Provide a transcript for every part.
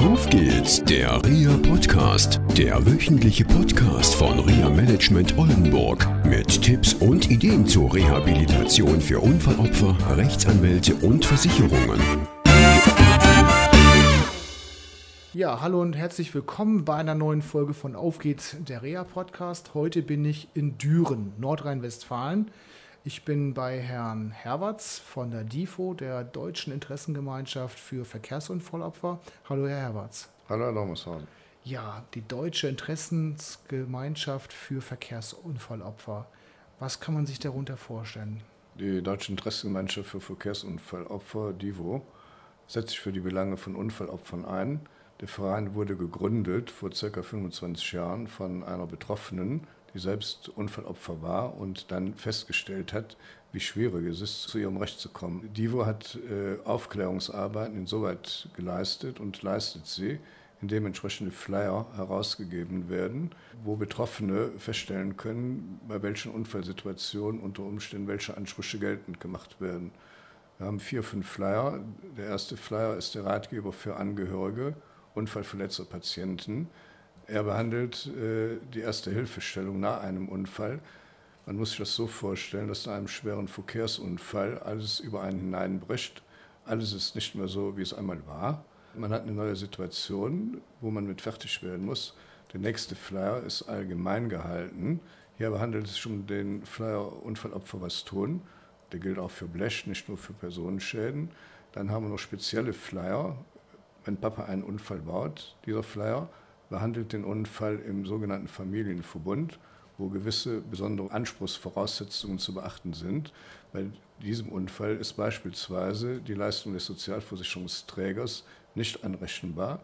Auf geht's, der RIA Podcast, der wöchentliche Podcast von RIA Management Oldenburg mit Tipps und Ideen zur Rehabilitation für Unfallopfer, Rechtsanwälte und Versicherungen. Ja, hallo und herzlich willkommen bei einer neuen Folge von Auf geht's, der REA Podcast. Heute bin ich in Düren, Nordrhein-Westfalen. Ich bin bei Herrn Herwarts von der DIFO, der Deutschen Interessengemeinschaft für Verkehrsunfallopfer. Hallo, Herr Herwarts. Hallo, Herr Dommershausen. Ja, die Deutsche Interessensgemeinschaft für Verkehrsunfallopfer. Was kann man sich darunter vorstellen? Die Deutsche Interessengemeinschaft für Verkehrsunfallopfer, DIVO, setzt sich für die Belange von Unfallopfern ein. Der Verein wurde gegründet vor ca. 25 Jahren von einer Betroffenen, die selbst Unfallopfer war und dann festgestellt hat, wie schwierig es ist, zu ihrem Recht zu kommen. Divo hat äh, Aufklärungsarbeiten insoweit geleistet und leistet sie, indem entsprechende Flyer herausgegeben werden, wo Betroffene feststellen können, bei welchen Unfallsituationen unter Umständen welche Ansprüche geltend gemacht werden. Wir haben vier, fünf Flyer. Der erste Flyer ist der Ratgeber für Angehörige, unfallverletzter Patienten. Er behandelt äh, die erste Hilfestellung nach einem Unfall. Man muss sich das so vorstellen, dass nach einem schweren Verkehrsunfall alles über einen hineinbricht. Alles ist nicht mehr so, wie es einmal war. Man hat eine neue Situation, wo man mit fertig werden muss. Der nächste Flyer ist allgemein gehalten. Hier behandelt es sich um den Flyer Unfallopfer was tun. Der gilt auch für Blech, nicht nur für Personenschäden. Dann haben wir noch spezielle Flyer. Wenn Papa einen Unfall baut, dieser Flyer, behandelt den Unfall im sogenannten Familienverbund, wo gewisse besondere Anspruchsvoraussetzungen zu beachten sind. Bei diesem Unfall ist beispielsweise die Leistung des Sozialversicherungsträgers nicht anrechenbar,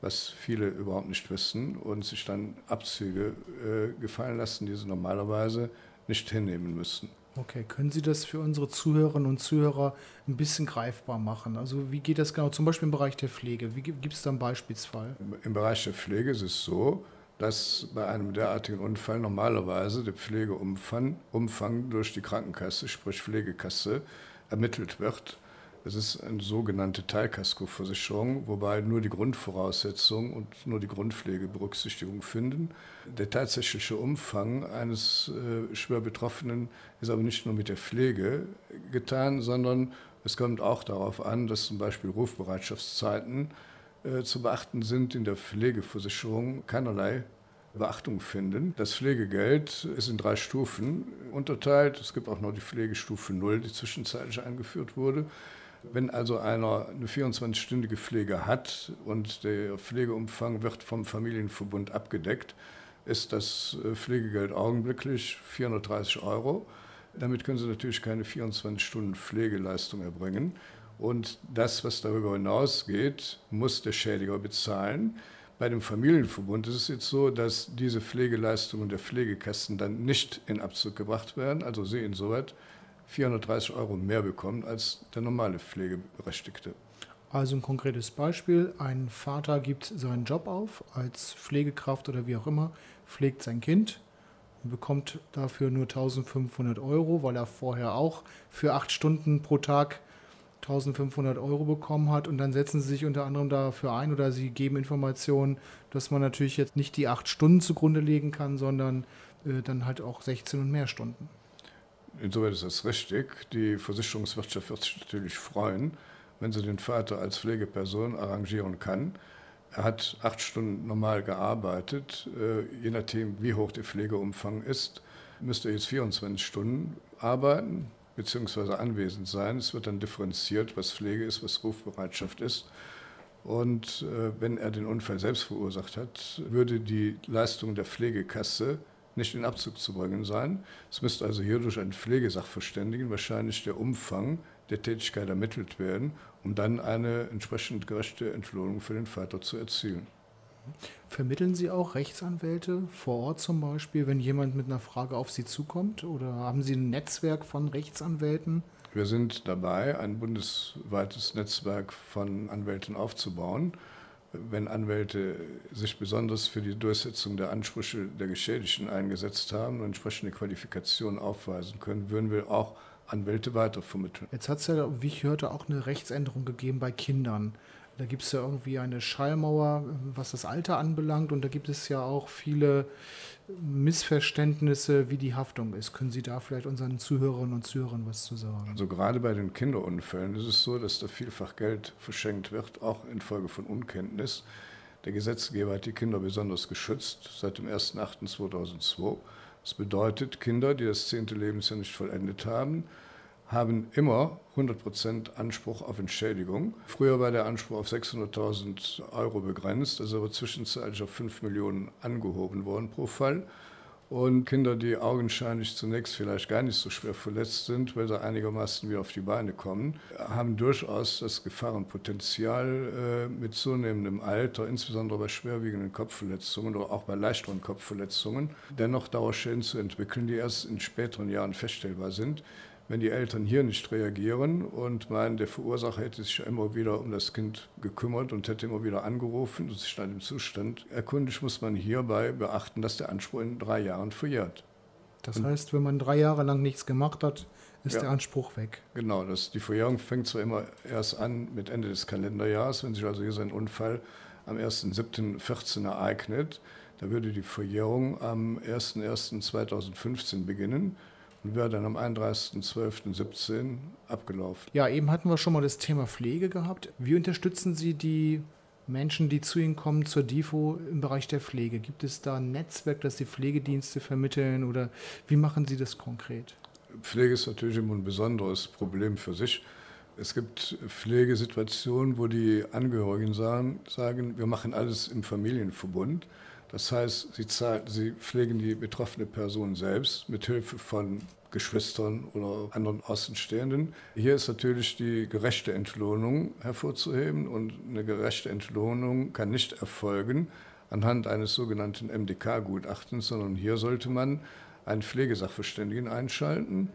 was viele überhaupt nicht wissen und sich dann Abzüge äh, gefallen lassen, die sie normalerweise nicht hinnehmen müssen. Okay, können Sie das für unsere Zuhörerinnen und Zuhörer ein bisschen greifbar machen? Also wie geht das genau, zum Beispiel im Bereich der Pflege? Wie gibt es da einen Beispielsfall? Im Bereich der Pflege ist es so, dass bei einem derartigen Unfall normalerweise der Pflegeumfang Umfang durch die Krankenkasse, sprich Pflegekasse, ermittelt wird. Es ist eine sogenannte Teilkaskoversicherung, wobei nur die Grundvoraussetzungen und nur die Grundpflege Berücksichtigung finden. Der tatsächliche Umfang eines äh, schwer Betroffenen ist aber nicht nur mit der Pflege getan, sondern es kommt auch darauf an, dass zum Beispiel Rufbereitschaftszeiten äh, zu beachten sind in der Pflegeversicherung keinerlei Beachtung finden. Das Pflegegeld ist in drei Stufen unterteilt. Es gibt auch noch die Pflegestufe 0, die zwischenzeitlich eingeführt wurde. Wenn also einer eine 24-stündige Pflege hat und der Pflegeumfang wird vom Familienverbund abgedeckt, ist das äh, Pflegegeld augenblicklich 430 Euro. Damit können Sie natürlich keine 24 Stunden Pflegeleistung erbringen. Und das, was darüber hinausgeht, muss der Schädiger bezahlen. Bei dem Familienverbund ist es jetzt so, dass diese Pflegeleistungen der Pflegekassen dann nicht in Abzug gebracht werden. Also Sie insoweit 430 Euro mehr bekommen als der normale Pflegeberechtigte. Also ein konkretes Beispiel. Ein Vater gibt seinen Job auf als Pflegekraft oder wie auch immer, pflegt sein Kind und bekommt dafür nur 1500 Euro, weil er vorher auch für acht Stunden pro Tag 1500 Euro bekommen hat und dann setzen sie sich unter anderem dafür ein oder sie geben Informationen, dass man natürlich jetzt nicht die acht Stunden zugrunde legen kann, sondern äh, dann halt auch 16 und mehr Stunden. Insoweit ist das richtig. Die Versicherungswirtschaft wird sich natürlich freuen, wenn sie den Vater als Pflegeperson arrangieren kann. Er hat acht Stunden normal gearbeitet. Äh, je nachdem, wie hoch der Pflegeumfang ist, müsste er jetzt 24 Stunden arbeiten bzw. anwesend sein. Es wird dann differenziert, was Pflege ist, was Rufbereitschaft ist. Und äh, wenn er den Unfall selbst verursacht hat, würde die Leistung der Pflegekasse nicht in Abzug zu bringen sein. Es müsste also hier durch einen Pflegesachverständigen wahrscheinlich der Umfang der Tätigkeit ermittelt werden, um dann eine entsprechend gerechte Entlohnung für den Vater zu erzielen. Vermitteln Sie auch Rechtsanwälte vor Ort zum Beispiel, wenn jemand mit einer Frage auf Sie zukommt? Oder haben Sie ein Netzwerk von Rechtsanwälten? Wir sind dabei, ein bundesweites Netzwerk von Anwälten aufzubauen wenn Anwälte sich besonders für die Durchsetzung der Ansprüche der Geschädigten eingesetzt haben und entsprechende Qualifikationen aufweisen können, würden wir auch Anwälte weitervermitteln. Jetzt hat es ja, wie ich hörte, auch eine Rechtsänderung gegeben bei Kindern. Da gibt es ja irgendwie eine Schallmauer, was das Alter anbelangt. Und da gibt es ja auch viele Missverständnisse, wie die Haftung ist. Können Sie da vielleicht unseren Zuhörerinnen und Zuhörern was zu sagen? Also gerade bei den Kinderunfällen ist es so, dass da vielfach Geld verschenkt wird, auch infolge von Unkenntnis. Der Gesetzgeber hat die Kinder besonders geschützt seit dem 1.8.2002. Das bedeutet, Kinder, die das zehnte Lebensjahr nicht vollendet haben, haben immer 100% Anspruch auf Entschädigung. Früher war der Anspruch auf 600.000 Euro begrenzt, ist aber zwischenzeitlich auf 5 Millionen angehoben worden pro Fall. Und Kinder, die augenscheinlich zunächst vielleicht gar nicht so schwer verletzt sind, weil sie einigermaßen wieder auf die Beine kommen, haben durchaus das Gefahrenpotenzial äh, mit zunehmendem Alter, insbesondere bei schwerwiegenden Kopfverletzungen oder auch bei leichteren Kopfverletzungen, dennoch Dauerschäden zu entwickeln, die erst in späteren Jahren feststellbar sind wenn die Eltern hier nicht reagieren und meinen, der Verursacher hätte sich immer wieder um das Kind gekümmert und hätte immer wieder angerufen und sich dann im Zustand erkundigt, muss man hierbei beachten, dass der Anspruch in drei Jahren verjährt. Das heißt, wenn man drei Jahre lang nichts gemacht hat, ist ja, der Anspruch weg. Genau, das, die Verjährung fängt zwar immer erst an mit Ende des Kalenderjahres, wenn sich also hier sein Unfall am 1.7.14 ereignet, da würde die Verjährung am 1.1.2015 beginnen und wäre dann am 31.12.17 abgelaufen. Ja, eben hatten wir schon mal das Thema Pflege gehabt. Wie unterstützen Sie die Menschen, die zu Ihnen kommen, zur DIFO im Bereich der Pflege? Gibt es da ein Netzwerk, das die Pflegedienste vermitteln oder wie machen Sie das konkret? Pflege ist natürlich immer ein besonderes Problem für sich. Es gibt Pflegesituationen, wo die Angehörigen sagen, sagen wir machen alles im Familienverbund. Das heißt, sie, zahlen, sie pflegen die betroffene Person selbst mit Hilfe von Geschwistern oder anderen Außenstehenden. Hier ist natürlich die gerechte Entlohnung hervorzuheben und eine gerechte Entlohnung kann nicht erfolgen anhand eines sogenannten MDK-Gutachtens, sondern hier sollte man einen Pflegesachverständigen einschalten.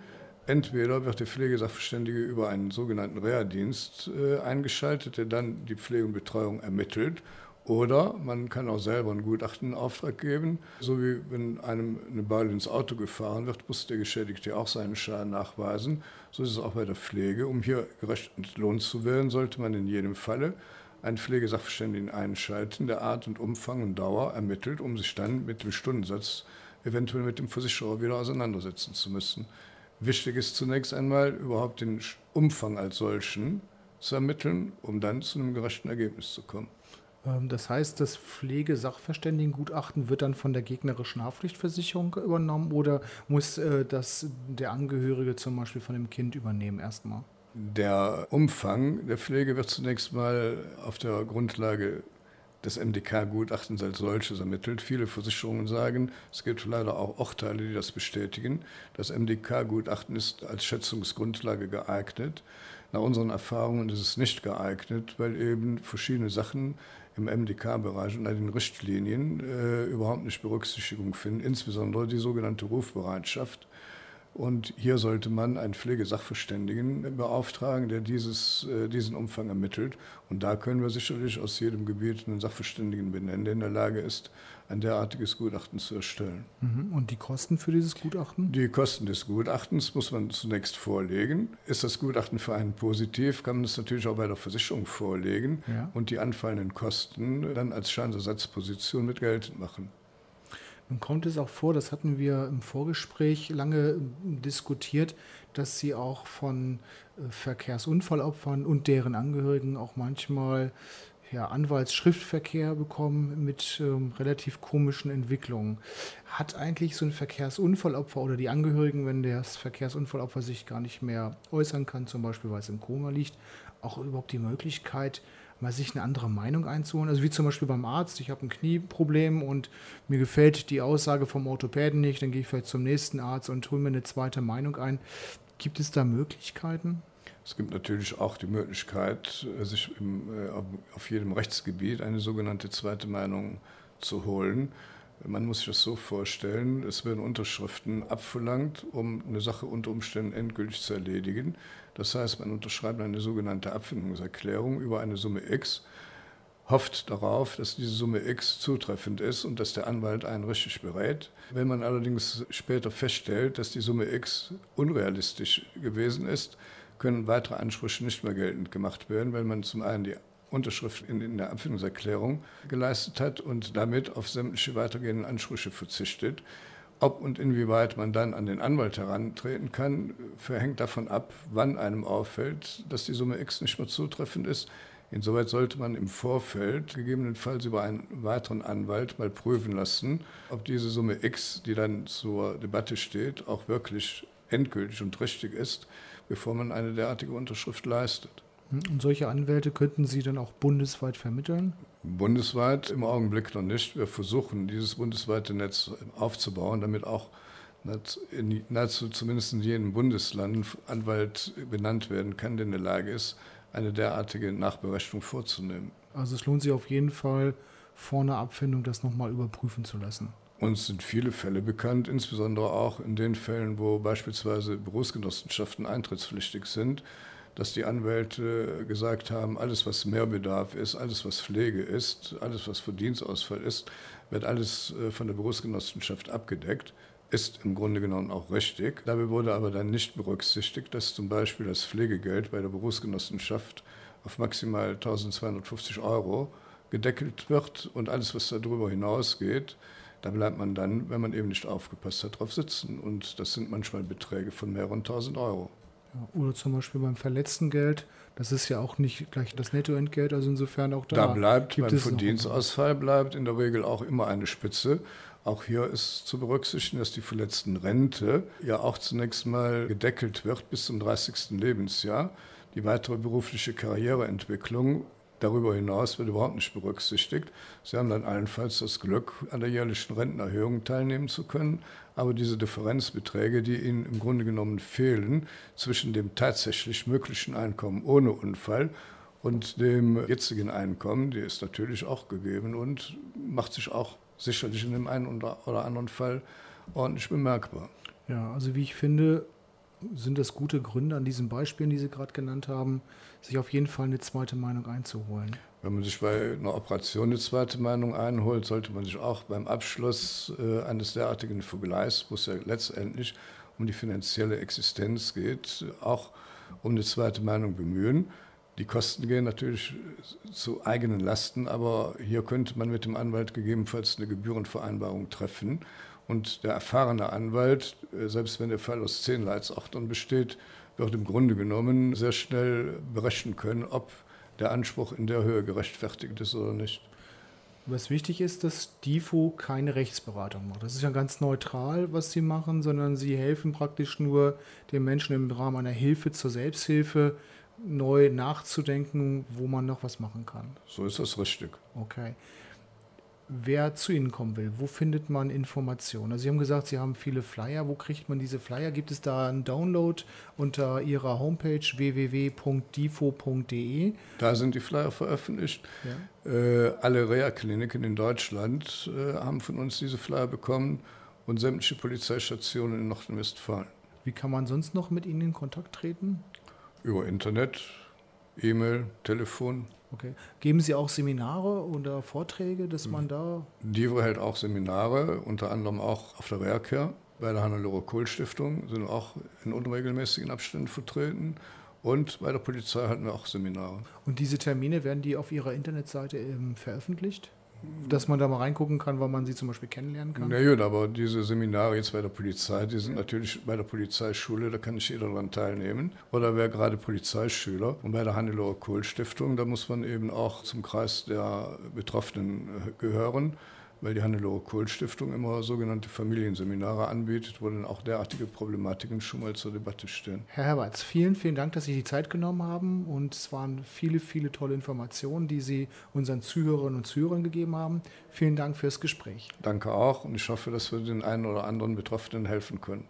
Entweder wird der Pflegesachverständige über einen sogenannten Reha-Dienst äh, eingeschaltet, der dann die Pflege und Betreuung ermittelt oder man kann auch selber einen Gutachten in Auftrag geben. So wie wenn einem eine Beule ins Auto gefahren wird, muss der Geschädigte auch seinen Schaden nachweisen. So ist es auch bei der Pflege. Um hier gerecht entlohnt zu werden, sollte man in jedem Falle einen Pflegesachverständigen einschalten, der Art und Umfang und Dauer ermittelt, um sich dann mit dem Stundensatz eventuell mit dem Versicherer wieder auseinandersetzen zu müssen. Wichtig ist zunächst einmal überhaupt den Umfang als solchen zu ermitteln, um dann zu einem gerechten Ergebnis zu kommen. Ähm, das heißt, das Pflegesachverständigengutachten wird dann von der gegnerischen Haftpflichtversicherung übernommen oder muss äh, das der Angehörige zum Beispiel von dem Kind übernehmen erstmal? Der Umfang der Pflege wird zunächst mal auf der Grundlage des MDK-Gutachtens als solches ermittelt. Viele Versicherungen sagen, es gibt leider auch Urteile, die das bestätigen. Das MDK-Gutachten ist als Schätzungsgrundlage geeignet. Nach unseren Erfahrungen ist es nicht geeignet, weil eben verschiedene Sachen im MDK-Bereich und den Richtlinien äh, überhaupt nicht Berücksichtigung finden, insbesondere die sogenannte Rufbereitschaft. Und hier sollte man einen Pflegesachverständigen beauftragen, der dieses, äh, diesen Umfang ermittelt. Und da können wir sicherlich aus jedem Gebiet einen Sachverständigen benennen, der in der Lage ist, ein derartiges Gutachten zu erstellen. Mhm. Und die Kosten für dieses Gutachten? Die Kosten des Gutachtens muss man zunächst vorlegen. Ist das Gutachten für einen positiv, kann man es natürlich auch bei der Versicherung vorlegen ja. und die anfallenden Kosten dann als Schadensersatzposition mit geltend machen. Nun kommt es auch vor, das hatten wir im Vorgespräch lange diskutiert, dass Sie auch von äh, Verkehrsunfallopfern und deren Angehörigen auch manchmal ja, Anwaltsschriftverkehr bekommen mit ähm, relativ komischen Entwicklungen. Hat eigentlich so ein Verkehrsunfallopfer oder die Angehörigen, wenn das Verkehrsunfallopfer sich gar nicht mehr äußern kann, zum Beispiel weil es im Koma liegt, auch überhaupt die Möglichkeit, mal sich eine andere Meinung einzuholen. Also wie zum Beispiel beim Arzt, ich habe ein Knieproblem und mir gefällt die Aussage vom Orthopäden nicht, dann gehe ich vielleicht zum nächsten Arzt und hole mir eine zweite Meinung ein. Gibt es da Möglichkeiten? Es gibt natürlich auch die Möglichkeit, sich im, äh, auf jedem Rechtsgebiet eine sogenannte zweite Meinung zu holen. Man muss sich das so vorstellen, es werden Unterschriften abverlangt, um eine Sache unter Umständen endgültig zu erledigen. Das heißt, man unterschreibt eine sogenannte Abfindungserklärung über eine Summe X, hofft darauf, dass diese Summe X zutreffend ist und dass der Anwalt einen richtig berät. Wenn man allerdings später feststellt, dass die Summe X unrealistisch gewesen ist, können weitere Ansprüche nicht mehr geltend gemacht werden, weil man zum einen die Unterschrift in, in der Abfindungserklärung geleistet hat und damit auf sämtliche weitergehenden Ansprüche verzichtet. Ob und inwieweit man dann an den Anwalt herantreten kann, verhängt davon ab, wann einem auffällt, dass die Summe X nicht mehr zutreffend ist. Insoweit sollte man im Vorfeld gegebenenfalls über einen weiteren Anwalt mal prüfen lassen, ob diese Summe X, die dann zur Debatte steht, auch wirklich endgültig und richtig ist, bevor man eine derartige Unterschrift leistet. Und solche Anwälte könnten Sie dann auch bundesweit vermitteln? Bundesweit im Augenblick noch nicht. Wir versuchen, dieses bundesweite Netz aufzubauen, damit auch in nahezu zumindest in jedem Bundesland ein Anwalt benannt werden kann, der in der Lage ist, eine derartige Nachberechnung vorzunehmen. Also es lohnt sich auf jeden Fall, vor einer Abfindung das nochmal überprüfen zu lassen. Uns sind viele Fälle bekannt, insbesondere auch in den Fällen, wo beispielsweise Berufsgenossenschaften eintrittspflichtig sind, dass die Anwälte gesagt haben, alles was Mehrbedarf ist, alles was Pflege ist, alles was Verdienstausfall ist, wird alles äh, von der Berufsgenossenschaft abgedeckt ist im Grunde genommen auch richtig. Dabei wurde aber dann nicht berücksichtigt, dass zum Beispiel das Pflegegeld bei der Berufsgenossenschaft auf maximal 1250 Euro gedeckelt wird und alles, was darüber hinausgeht, da bleibt man dann, wenn man eben nicht aufgepasst hat, drauf sitzen. Und das sind manchmal Beträge von mehreren tausend Euro. Ja, oder zum Beispiel beim Verletztengeld, das ist ja auch nicht gleich das Nettoentgelt, also insofern auch da. Da bleibt beim Verdienstausfall bleibt in der Regel auch immer eine Spitze. Auch hier ist zu berücksichtigen, dass die verletzten Rente ja auch zunächst mal gedeckelt wird bis zum 30. Lebensjahr. Die weitere berufliche Karriereentwicklung darüber hinaus wird überhaupt nicht berücksichtigt. Sie haben dann allenfalls das Glück, an der jährlichen Rentenerhöhung teilnehmen zu können. Aber diese Differenzbeträge, die Ihnen im Grunde genommen fehlen zwischen dem tatsächlich möglichen Einkommen ohne Unfall und dem jetzigen Einkommen, die ist natürlich auch gegeben und macht sich auch sicherlich in dem einen oder anderen Fall ordentlich bemerkbar. Ja, also wie ich finde, sind das gute Gründe an diesen Beispielen, die Sie gerade genannt haben, sich auf jeden Fall eine zweite Meinung einzuholen. Wenn man sich bei einer Operation eine zweite Meinung einholt, sollte man sich auch beim Abschluss äh, eines derartigen Vergleichs, wo es ja letztendlich um die finanzielle Existenz geht, auch um eine zweite Meinung bemühen. Die Kosten gehen natürlich zu eigenen Lasten, aber hier könnte man mit dem Anwalt gegebenenfalls eine Gebührenvereinbarung treffen. Und der erfahrene Anwalt, äh, selbst wenn der Fall aus zehn Leitsachtern besteht, wird im Grunde genommen sehr schnell berechnen können, ob der Anspruch in der Höhe gerechtfertigt ist oder nicht. Was wichtig ist, dass DIFO keine Rechtsberatung macht. Das ist ja ganz neutral, was sie machen, sondern sie helfen praktisch nur den Menschen im Rahmen einer Hilfe zur Selbsthilfe, neu nachzudenken, wo man noch was machen kann. So ist das richtig. Okay. Wer zu Ihnen kommen will, wo findet man Informationen? Also Sie haben gesagt, Sie haben viele Flyer. Wo kriegt man diese Flyer? Gibt es da einen Download unter Ihrer Homepage www.difo.de? Da sind die Flyer veröffentlicht. Ja. Äh, alle Reha-Kliniken in Deutschland äh, haben von uns diese Flyer bekommen und sämtliche Polizeistationen in Nordrhein-Westfalen. Wie kann man sonst noch mit Ihnen in Kontakt treten? Über Internet, E-Mail, Telefon. Okay. Geben Sie auch Seminare oder Vorträge, dass man da. DIVO hält auch Seminare, unter anderem auch auf der Werke. Bei der Hannelore Kohl Stiftung sind wir auch in unregelmäßigen Abständen vertreten. Und bei der Polizei hatten wir auch Seminare. Und diese Termine werden die auf Ihrer Internetseite veröffentlicht? Dass man da mal reingucken kann, weil man sie zum Beispiel kennenlernen kann? Na gut, aber diese Seminare jetzt bei der Polizei, die sind natürlich bei der Polizeischule, da kann nicht jeder daran teilnehmen. Oder wer gerade Polizeischüler. Und bei der Hannelore Kohl Stiftung, da muss man eben auch zum Kreis der Betroffenen gehören weil die Hannelore Kohl Stiftung immer sogenannte Familienseminare anbietet, wo dann auch derartige Problematiken schon mal zur Debatte stehen. Herr Herberts, vielen, vielen Dank, dass Sie die Zeit genommen haben und es waren viele, viele tolle Informationen, die Sie unseren Zuhörerinnen und Zuhörern gegeben haben. Vielen Dank fürs Gespräch. Danke auch und ich hoffe, dass wir den einen oder anderen Betroffenen helfen können.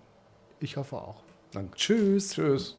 Ich hoffe auch. Danke. Tschüss. Tschüss.